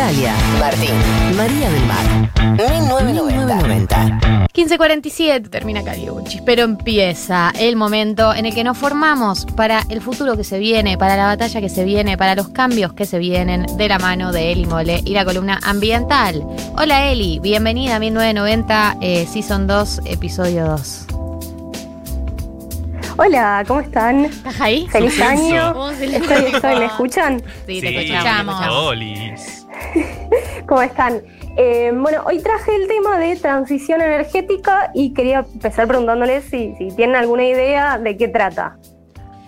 Galia, Martín, María del Mar, 1990. 1547 termina Caliuchis, pero empieza el momento en el que nos formamos para el futuro que se viene, para la batalla que se viene, para los cambios que se vienen de la mano de Eli Mole y la columna ambiental. Hola Eli, bienvenida a 1990, eh, Season 2, episodio 2. Hola, ¿cómo están? ¿Estás ahí? Feliz Suspenso. año. ¿Cómo se Estoy, estoy, ¿Me escuchan? Sí, te Sí, escuchamos. Olis. ¿Cómo están? Eh, bueno, hoy traje el tema de transición energética y quería empezar preguntándoles si, si tienen alguna idea de qué trata.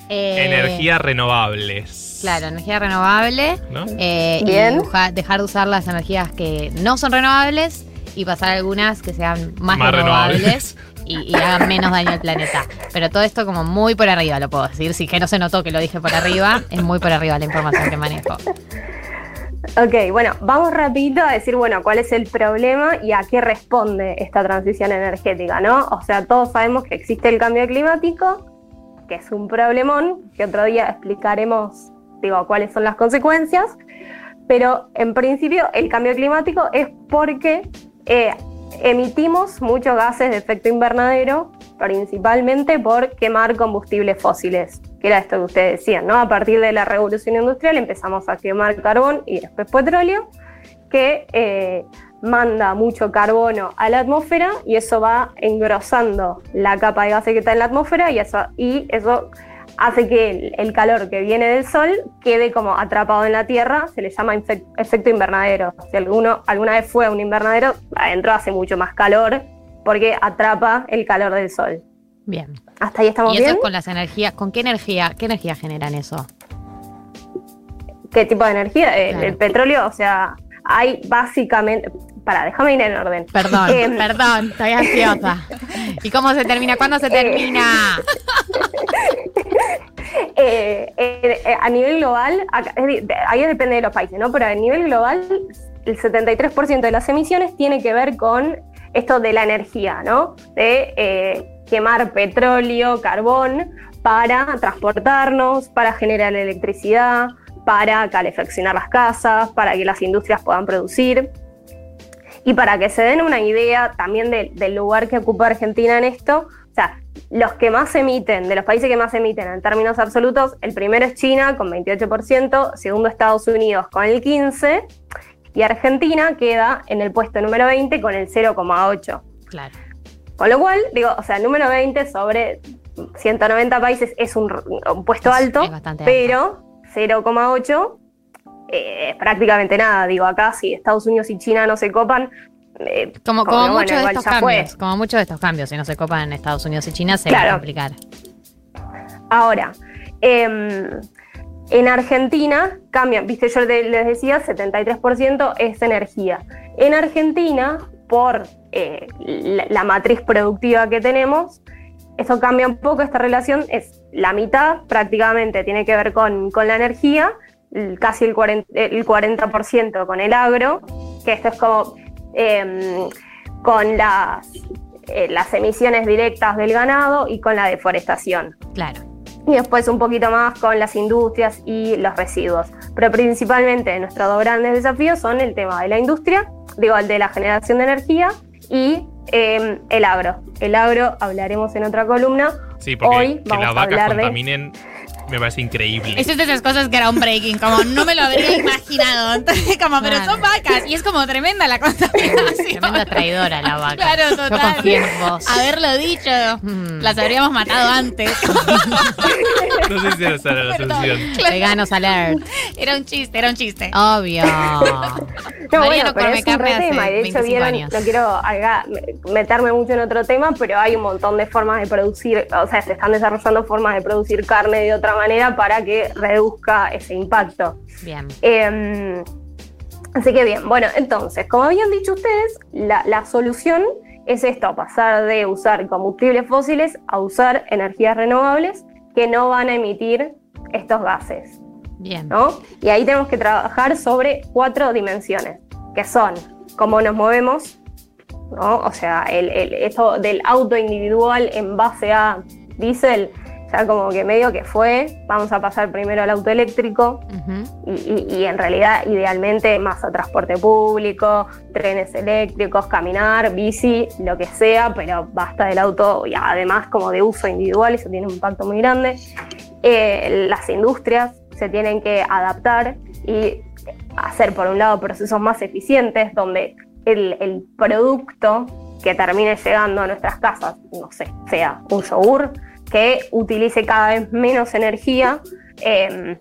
Eh, Energías renovables. Claro, energía renovable. ¿No? eh, y Bien. deja- dejar de usar las energías que no son renovables y pasar a algunas que sean más, Más renovables, renovables. y, y hagan menos daño al planeta. Pero todo esto como muy por arriba, lo puedo decir. Si que no se notó que lo dije por arriba, es muy por arriba la información que manejo. Ok, bueno, vamos rapidito a decir, bueno, cuál es el problema y a qué responde esta transición energética, ¿no? O sea, todos sabemos que existe el cambio climático, que es un problemón, que otro día explicaremos, digo, cuáles son las consecuencias, pero en principio el cambio climático es porque eh, emitimos muchos gases de efecto invernadero, principalmente por quemar combustibles fósiles, que era esto que ustedes decían, ¿no? A partir de la revolución industrial empezamos a quemar carbón y después petróleo, que eh, manda mucho carbono a la atmósfera y eso va engrosando la capa de gases que está en la atmósfera y eso, y eso hace que el, calor que viene del sol quede como atrapado en la tierra, se le llama efecto invernadero. Si alguno alguna vez fue a un invernadero, adentro hace mucho más calor porque atrapa el calor del sol. Bien. ¿Hasta ahí estamos Y eso bien? es con las energías. ¿Con qué energía? ¿Qué energía generan eso? ¿Qué tipo de energía? El, Claro. el petróleo, o sea, hay básicamente... Para, déjame ir en orden. Perdón, Em, perdón, estoy ansiosa. ¿Y cómo se termina? ¿Cuándo se termina? Eh, eh, eh, a nivel global, acá- ahí depende de los países, ¿no? Pero a nivel global, el 73% de las emisiones tiene que ver con esto de la energía, ¿no? De eh, quemar petróleo, carbón para transportarnos, para generar electricidad, para calefaccionar las casas, para que las industrias puedan producir. Y para que se den una idea también de- del lugar que ocupa Argentina en esto, o sea, los que más emiten, de los países que más emiten en términos absolutos, el primero es China con 28%, segundo Estados Unidos con el 15%, y Argentina queda en el puesto número 20 con el 0,8%. Claro. Con lo cual, digo, o sea, el número 20 sobre 190 países es un, un puesto Es- alto, es pero 0,8 eh, es prácticamente nada. Digo, acá si Estados Unidos y China no se copan, eh, Como, como como que, bueno, muchos de estos cambios, como muchos de estos cambios, si no se copan en Estados Unidos y China, se va a Claro. complicar. Ahora, em, en Argentina cambian, viste, yo les decía, 73% es energía. En Argentina, por eh, la, la matriz productiva que tenemos, eso cambia un poco, esta relación es la mitad prácticamente, tiene que ver con, con la energía, casi el 40%, el 40% con el agro, que esto es como em, con las, eh, las emisiones directas del ganado y con la deforestación Claro. y después un poquito más con las industrias y los residuos. Pero principalmente nuestros dos grandes desafíos son el tema de la industria, digo, el de la generación de energía y eh, el agro. El agro hablaremos en otra columna. Sí, porque Hoy que vamos las a vacas de- contaminen me parece increíble. Es de esas cosas que era un breaking, como no me lo habría imaginado. Entonces, como, pero son vacas. Y es como tremenda la contaminación. Tremenda traidora la vaca. Claro, Yo total. confío en vos. Haberlo dicho, Mm. las habríamos matado antes. No sé si esa era la solución. Veganos alert. Era un chiste, era un chiste. Obvio. No, María bueno, no pero es un carne re hace tema. De hecho, 25 vieron, años. no quiero haga- meterme mucho en otro tema, pero hay un montón de formas de producir, o sea, se están desarrollando formas de producir carne de otra manera para que reduzca ese impacto. Bien. Eh, así que bien, bueno, entonces, como habían dicho ustedes, la, la solución es esto, pasar de usar combustibles fósiles a usar energías renovables que no van a emitir estos gases, Bien. ¿no? Y ahí tenemos que trabajar sobre cuatro dimensiones, que son cómo nos movemos, ¿no? O sea, el, el- esto del auto individual en base a diésel ya como que medio que fue, vamos a pasar primero al auto eléctrico y, y- y en realidad idealmente más a transporte público, trenes eléctricos, caminar, bici, lo que sea, pero basta del auto y además como de uso individual, eso tiene un impacto muy grande. Eh, las industrias se tienen que adaptar y hacer por un lado procesos más eficientes donde el, el producto que termine llegando a nuestras casas, no sé, sea un yogur, que utilice cada vez menos energía eh,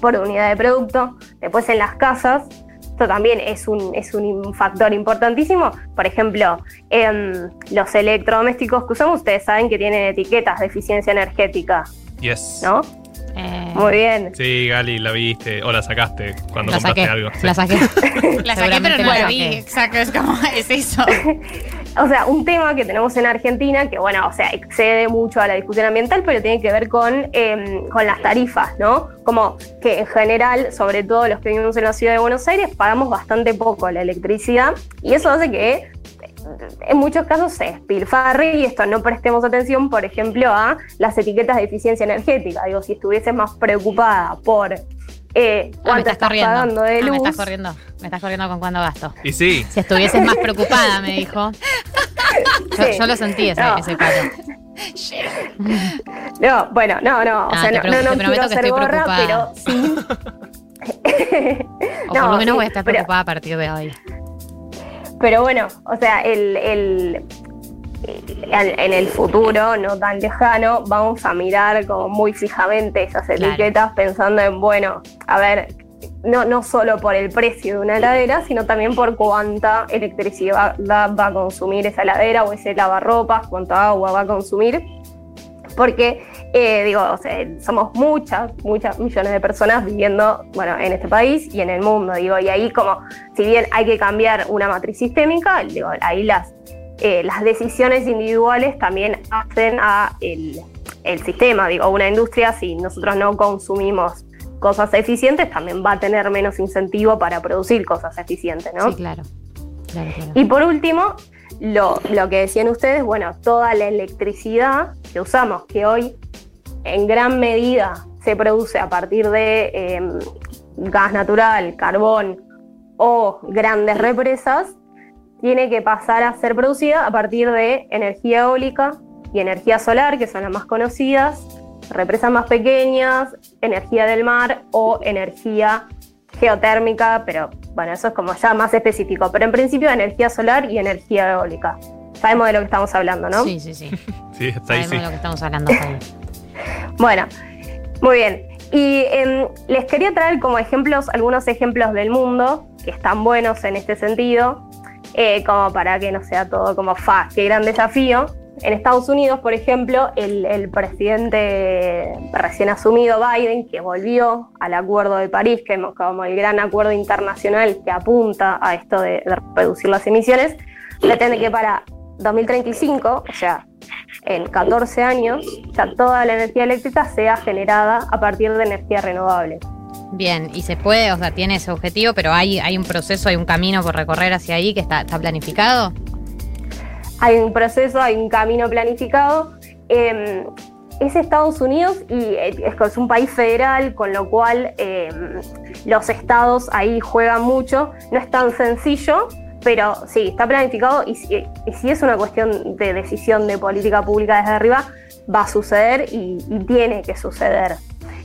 por unidad de producto. Después en las casas, esto también es un, es un factor importantísimo. Por ejemplo, em, los electrodomésticos que usamos, ustedes saben que tienen etiquetas de eficiencia energética, Yes. ¿no? Eh, Muy bien. Sí, Gali, la viste o la sacaste cuando la compraste saqué. algo. Sí. La saqué. La saqué, pero no la la vi. Exacto, es como, es eso. O sea, un tema que tenemos en Argentina, que bueno, o sea, excede mucho a la discusión ambiental, pero tiene que ver con, eh, con las tarifas, ¿no? Como que en general, sobre todo los que vivimos en la ciudad de Buenos Aires, pagamos bastante poco la electricidad y eso hace que en muchos casos se despilfarre y esto no prestemos atención, por ejemplo, a las etiquetas de eficiencia energética. Digo, si estuvieses más preocupada por eh, Ah, me cuánto estás estás corriendo. pagando de Ah, me estás corriendo. Me estás corriendo con cuánto gasto. Y sí, Si estuvieses más preocupada, me dijo. Yo, Sí. yo lo sentí ese, No. ese palo. No, bueno, no, no, o Ah, sea, te no, no, te no quiero ser gorra, preocupada. pero sí. O No, por lo menos sí, voy a estar pero- preocupada a partir de hoy. Pero bueno, o sea, el- el- en el futuro, no tan lejano, vamos a mirar como muy fijamente esas Claro. etiquetas pensando en, bueno, a ver, no, no solo por el precio de una heladera, sino también por cuánta electricidad va, va a consumir esa heladera o ese lavarropas, cuánta agua va a consumir. Porque, eh, digo, o sea, somos muchas, muchas millones de personas viviendo, bueno, en este país y en el mundo, digo, y ahí como, si bien hay que cambiar una matriz sistémica, digo, ahí las, eh, las decisiones individuales también hacen a el, el sistema, digo, una industria, si nosotros no consumimos cosas eficientes, también va a tener menos incentivo para producir cosas eficientes, ¿no? Sí, claro. Claro, claro. Y por último, lo, lo que decían ustedes, bueno, toda la electricidad que usamos, que hoy en gran medida se produce a partir de eh, gas natural, carbón o grandes represas, tiene que pasar a ser producida a partir de energía eólica y energía solar, que son las más conocidas, represas más pequeñas, energía del mar o energía geotérmica, pero bueno, eso es como ya más específico. Pero en principio energía solar y energía eólica. Sabemos de lo que estamos hablando, ¿no? Sí, sí, sí. sí, está ahí, Sabemos sí. de lo que estamos hablando. Bueno, muy bien. Y em, les quería traer como ejemplos, algunos ejemplos del mundo que están buenos en este sentido, eh, como para que no sea todo como fa, qué gran desafío. En Estados Unidos, por ejemplo, el, presidente recién asumido, Biden, que volvió al Acuerdo de París, que es como el gran acuerdo internacional que apunta a esto de, de reducir las emisiones, pretende que para 2035, o sea, en 14 años, ya toda la energía eléctrica sea generada a partir de energía renovable. Bien, y se puede, o sea, tiene ese objetivo, pero hay, hay un proceso, hay un camino por recorrer hacia ahí que está, está planificado. Hay un proceso, hay un camino planificado. Eh, es Estados Unidos y eh, es, un país federal, con lo cual eh, los estados ahí juegan mucho. No es tan sencillo, pero sí, está planificado y, si- es una cuestión de decisión de política pública desde arriba, va a suceder y tiene que suceder.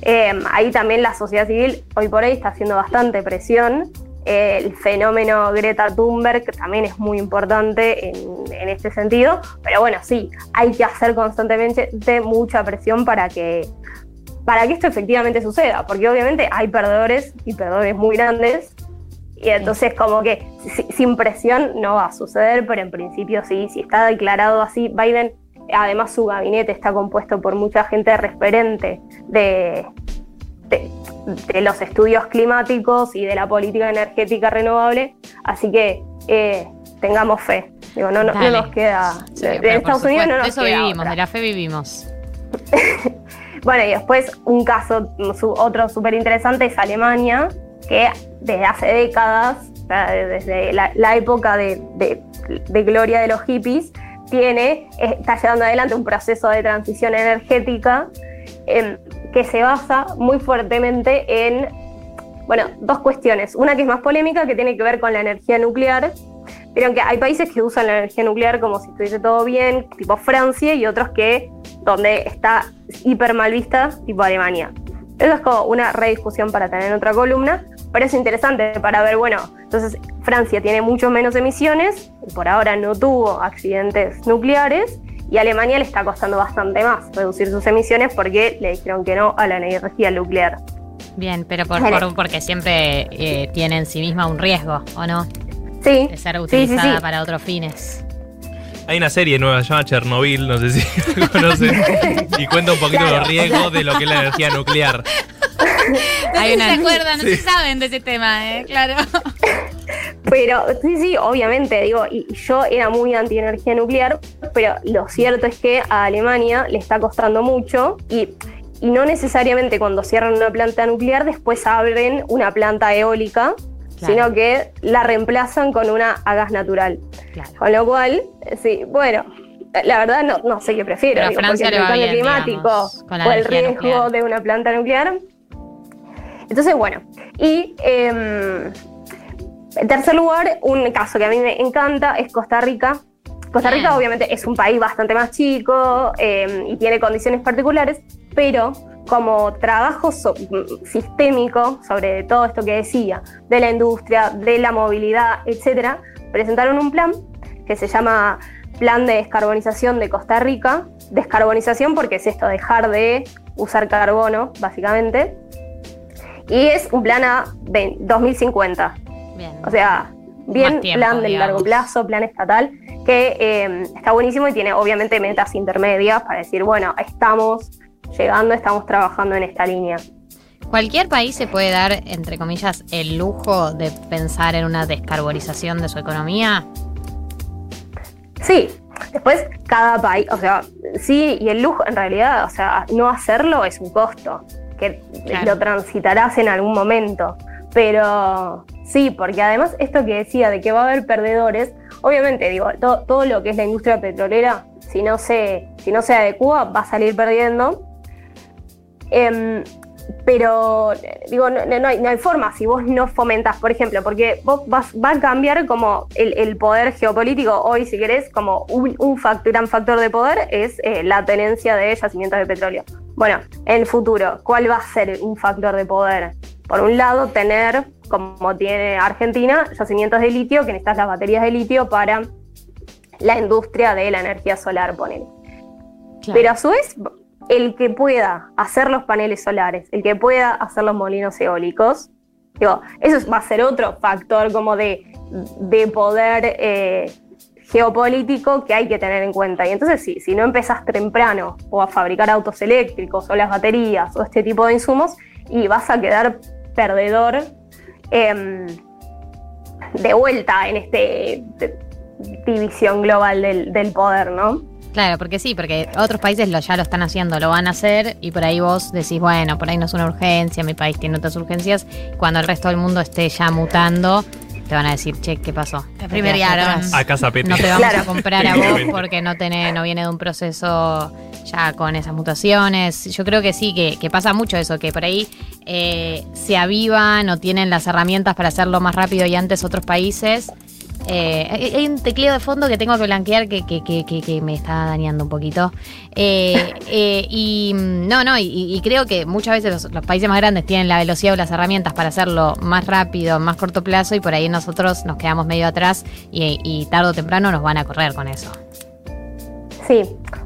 Eh, ahí también la sociedad civil hoy por hoy está haciendo bastante presión. Eh, el fenómeno Greta Thunberg también es muy importante en, en este sentido, pero bueno, sí, hay que hacer constantemente de mucha presión para que, para que esto efectivamente suceda, porque obviamente hay perdedores y perdedores muy grandes, y entonces como que si- sin presión no va a suceder, pero en principio sí, si está declarado así, Biden, además su gabinete está compuesto por mucha gente referente de, de, de los estudios climáticos y de la política energética renovable, así que eh, tengamos fe. Digo, no, no, no Dale. nos queda. Sí, de, Estados Unidos no nos eso queda vivimos, otra. de la fe vivimos. Bueno, y después un caso, su- otro súper interesante es Alemania, que desde hace décadas, desde la, la época de, de- de gloria de los hippies, tiene, está llevando adelante un proceso de transición energética em, que se basa muy fuertemente en, bueno, dos cuestiones. Una que es más polémica, que tiene que ver con la energía nuclear. Vieron que hay países que usan la energía nuclear como si estuviese todo bien, tipo Francia, y otros que donde está hiper mal vista, tipo Alemania. Eso es como una rediscusión para tener en otra columna, pero es interesante para ver, bueno, entonces Francia tiene mucho menos emisiones, y por ahora no tuvo accidentes nucleares, y a Alemania le está costando bastante más reducir sus emisiones porque le dijeron que no a la energía nuclear. Bien, pero por, por- porque siempre eh, tiene en sí misma un riesgo, ¿o no? Sí, De ser sí, sí, utilizada sí. para otros fines. Hay una serie nueva se llama Chernobyl, no sé si la conocen, y cuenta un poquito Claro. los riesgos de lo que es la energía nuclear. No Hay sé una- si se acuerdan, no sé Sí. si saben de ese tema, ¿eh? Claro. Pero sí, sí, obviamente, digo, y y yo era muy anti energía nuclear, pero lo cierto es que a Alemania le está costando mucho y, y no necesariamente cuando cierran una planta nuclear después abren una planta eólica, Claro. sino que la reemplazan con una a gas natural. Claro. Con lo cual, eh, sí, bueno, la verdad no, no sé qué prefiero, Pero digo, porque el cambio climático digamos, o el riesgo nuclear. de una planta nuclear. Entonces, bueno, y em, en tercer lugar, un caso que a mí me encanta es Costa Rica. Costa Rica Bien. obviamente es un país bastante más chico em, y tiene condiciones particulares, pero como trabajo so- sistémico sobre todo esto que decía, de la industria, de la movilidad, etcétera, presentaron un plan que se llama Plan de Descarbonización de Costa Rica. Descarbonización porque es esto, dejar de usar carbono, básicamente. Y es un plan a ve- 2050. Bien. O sea, bien tiempo, plan digamos. largo plazo, plan estatal, que eh, está buenísimo y tiene obviamente metas intermedias para decir, bueno, estamos llegando, estamos trabajando en esta línea. ¿Cualquier país se puede dar, entre comillas, el lujo de pensar en una descarbonización de su economía? Sí, después cada país, o sea, sí, y el lujo en realidad, o sea, no hacerlo es un costo, que Claro. lo transitarás en algún momento. Pero sí, porque además esto que decía de que va a haber perdedores, obviamente digo, to- todo lo que es la industria petrolera, si no se, si no se adecua, va a salir perdiendo. Em, pero digo, no, no- hay, no hay forma si vos no fomentás, por ejemplo, porque vos vas, va a cambiar como el, el poder geopolítico hoy, si querés, como un, un fac- gran factor de poder es eh, la tenencia de yacimientos de petróleo. Bueno, en el futuro, ¿cuál va a ser un factor de poder? Por un lado, tener, como tiene Argentina, yacimientos de litio, que necesitas las baterías de litio para la industria de la energía solar, ponele. Pero a su vez, el que pueda hacer los paneles solares, el que pueda hacer los molinos eólicos, digo, eso va a ser otro factor como de, de poder eh, geopolítico que hay que tener en cuenta. Y entonces, sí, si no empezás temprano o a fabricar autos eléctricos o las baterías o este tipo de insumos, y vas a quedar perdedor em, de vuelta en de- división global del, del poder, ¿no? Claro, porque sí, porque otros países lo, ya lo están haciendo, lo van a hacer y por ahí vos decís, bueno, por ahí no es una urgencia, mi país tiene otras urgencias. Cuando el resto del mundo esté ya mutando, te van a decir, che, ¿qué pasó? Atrás. A casa Pete. No te vamos Claro. a comprar a vos porque no, tenés, no viene de un proceso ya con esas mutaciones. Yo creo que sí, que, que pasa mucho eso, que por ahí eh, se avivan o tienen las herramientas para hacerlo más rápido y antes otros países. Eh, hay un tecleo de fondo que tengo que blanquear que, que- que- que- que me está dañando un poquito. Eh, eh, y mm, no, no, y, y creo que muchas veces los, los países más grandes tienen la velocidad o las herramientas para hacerlo más rápido, más corto plazo, y por ahí nosotros nos quedamos medio atrás y, y tarde o temprano nos van a correr con eso. Sí,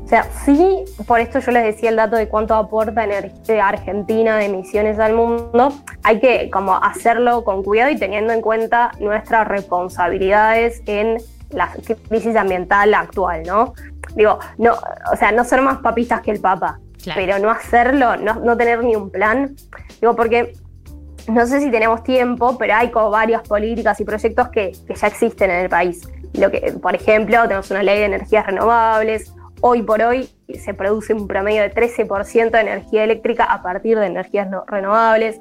o sea, sí, por esto yo les decía el dato de cuánto aporta energía Argentina de emisiones al mundo. Hay que como hacerlo con cuidado y teniendo en cuenta nuestras responsabilidades en la crisis ambiental actual, ¿no? Digo, no, o sea, no ser más papistas que el Papa, Claro. pero no hacerlo, no, no tener ni un plan. Digo, porque no sé si tenemos tiempo, pero hay como varias políticas y proyectos que, que ya existen en el país. Lo que, por ejemplo, tenemos una ley de energías renovables. Hoy por hoy se produce un promedio de 13% de energía eléctrica a partir de energías no- renovables.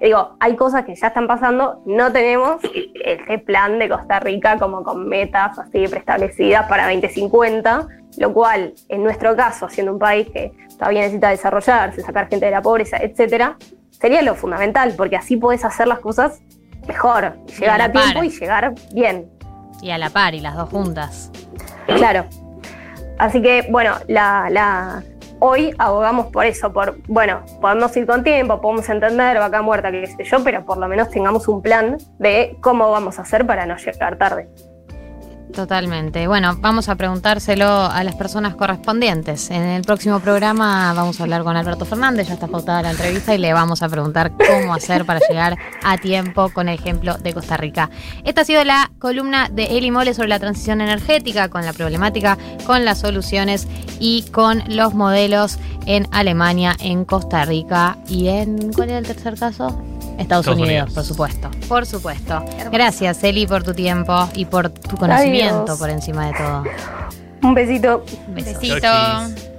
Digo, hay cosas que ya están pasando. No tenemos este plan de Costa Rica como con metas así preestablecidas para 2050. lo cual, en nuestro caso, siendo un país que todavía necesita desarrollarse, sacar gente de la pobreza, etcétera, sería lo fundamental, porque así puedes hacer las cosas mejor, llegar a tiempo par. y llegar bien. Y a la par, y las dos juntas. Claro. Así que, bueno, la, la- hoy abogamos por eso, por, bueno, podemos ir con tiempo, podemos entender, vaca muerta, qué sé yo, pero por lo menos tengamos un plan de cómo vamos a hacer para no llegar tarde. Totalmente. Bueno, vamos a preguntárselo a las personas correspondientes. En el próximo programa vamos a hablar con Alberto Fernández, ya está pautada la entrevista y le vamos a preguntar cómo hacer para llegar a tiempo con el ejemplo de Costa Rica. Esta ha sido la columna de Eli Mole sobre la transición energética, con la problemática, con las soluciones y con los modelos en Alemania, en Costa Rica y en... ¿Cuál era el tercer caso? Estados, Estados Unidos, Unidos. por supuesto. Por supuesto. Gracias, Eli, por tu tiempo y por tu conocimiento Adiós. por encima de todo. Un besito. Besos. Besito. Chau.